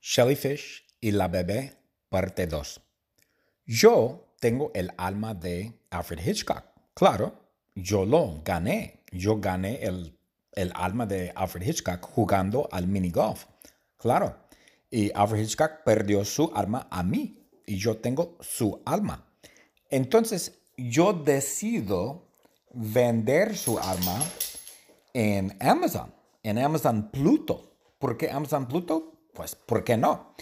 Jellyfish y la bebé, parte 2. Yo tengo el alma de Alfred Hitchcock. Claro, yo lo gané. Yo gané el, el alma de Alfred Hitchcock jugando al minigolf. Claro. Y Alfred Hitchcock perdió su alma a mí y yo tengo su alma. Entonces, yo decido vender su alma en Amazon, en Amazon Pluto. ¿Por qué Amazon Pluto? Pues, ¿por qué no?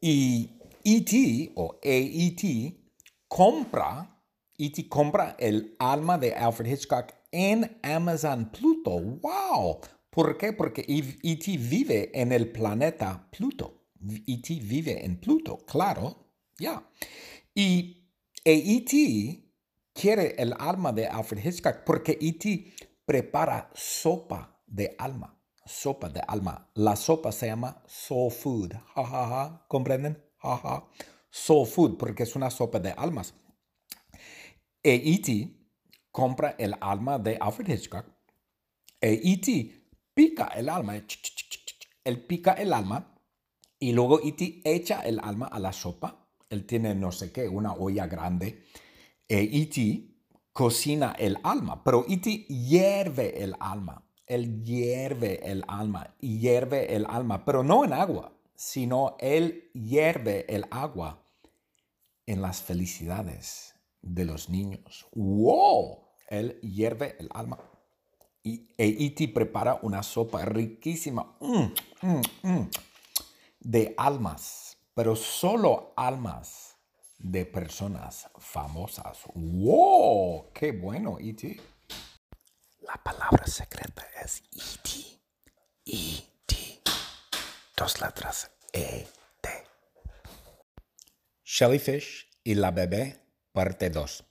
Y ET o AET compra, ET compra el alma de Alfred Hitchcock en Amazon Pluto. ¡Wow! ¿Por qué? Porque ET vive en el planeta Pluto. ET vive en Pluto, claro, ya. Y AET quiere el alma de Alfred Hitchcock porque ET prepara sopa de alma sopa de alma. La sopa se llama soul food. Ja, ja, ja. ¿Comprenden? Ja, ja. Soul food, porque es una sopa de almas. E E.T. compra el alma de Alfred Hitchcock. E E.T. pica el alma. Él pica el alma y luego E.T. echa el alma a la sopa. Él tiene no sé qué, una olla grande. E E.T. cocina el alma, pero E.T. hierve el alma él hierve el alma, hierve el alma, pero no en agua, sino Él hierve el agua en las felicidades de los niños. ¡Wow! Él hierve el alma. Y E.T. prepara una sopa riquísima mm, mm, mm, de almas, pero solo almas de personas famosas. ¡Wow! ¡Qué bueno, E.T.! La palabra secreta es E.T. E.T. Dos letras E.T. Jellyfish y la bebé, parte 2.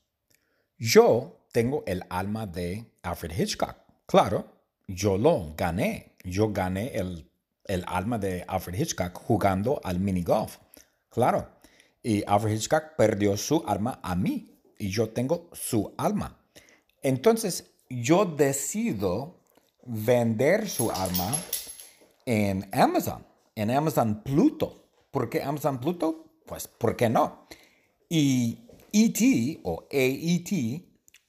Yo tengo el alma de Alfred Hitchcock. Claro, yo lo gané. Yo gané el, el alma de Alfred Hitchcock jugando al minigolf. Claro. Y Alfred Hitchcock perdió su alma a mí y yo tengo su alma. Entonces, yo decido vender su alma en Amazon, en Amazon Pluto. ¿Por qué Amazon Pluto? Pues, ¿por qué no? Y ET o AET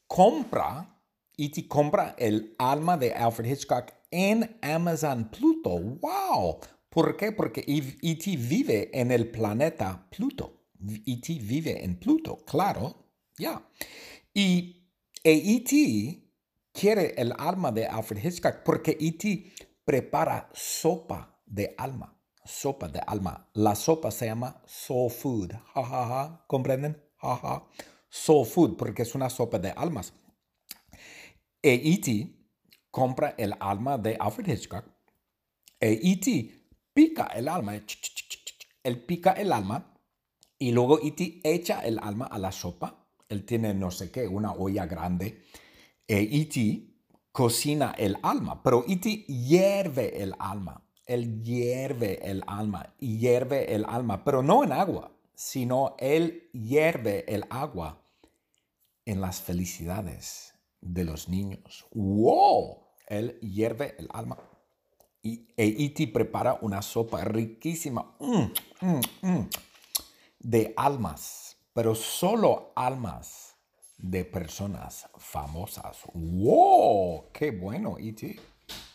compra, ET compra el alma de Alfred Hitchcock en Amazon Pluto. ¡Wow! ¿Por qué? Porque ET vive en el planeta Pluto. ET vive en Pluto, claro, ya. Y AET quiere el alma de Alfred Hitchcock porque E.T. prepara sopa de alma. Sopa de alma. La sopa se llama soul food. Ja, ja, ja. ¿Comprenden? Ja, ja. Soul food porque es una sopa de almas. E E.T. compra el alma de Alfred Hitchcock. E E.T. pica el alma. Él pica el alma y luego E.T. echa el alma a la sopa. Él tiene no sé qué, una olla grande E.T. Cocina el alma, pero E.T. hierve el alma. Él hierve el alma, hierve el alma, pero no en agua, sino él hierve el agua en las felicidades de los niños. ¡Wow! Él hierve el alma. Y E.T. prepara una sopa riquísima mm, mm, mm, de almas, pero solo almas de personas famosas. ¡Wow! ¡Qué bueno, E.T.!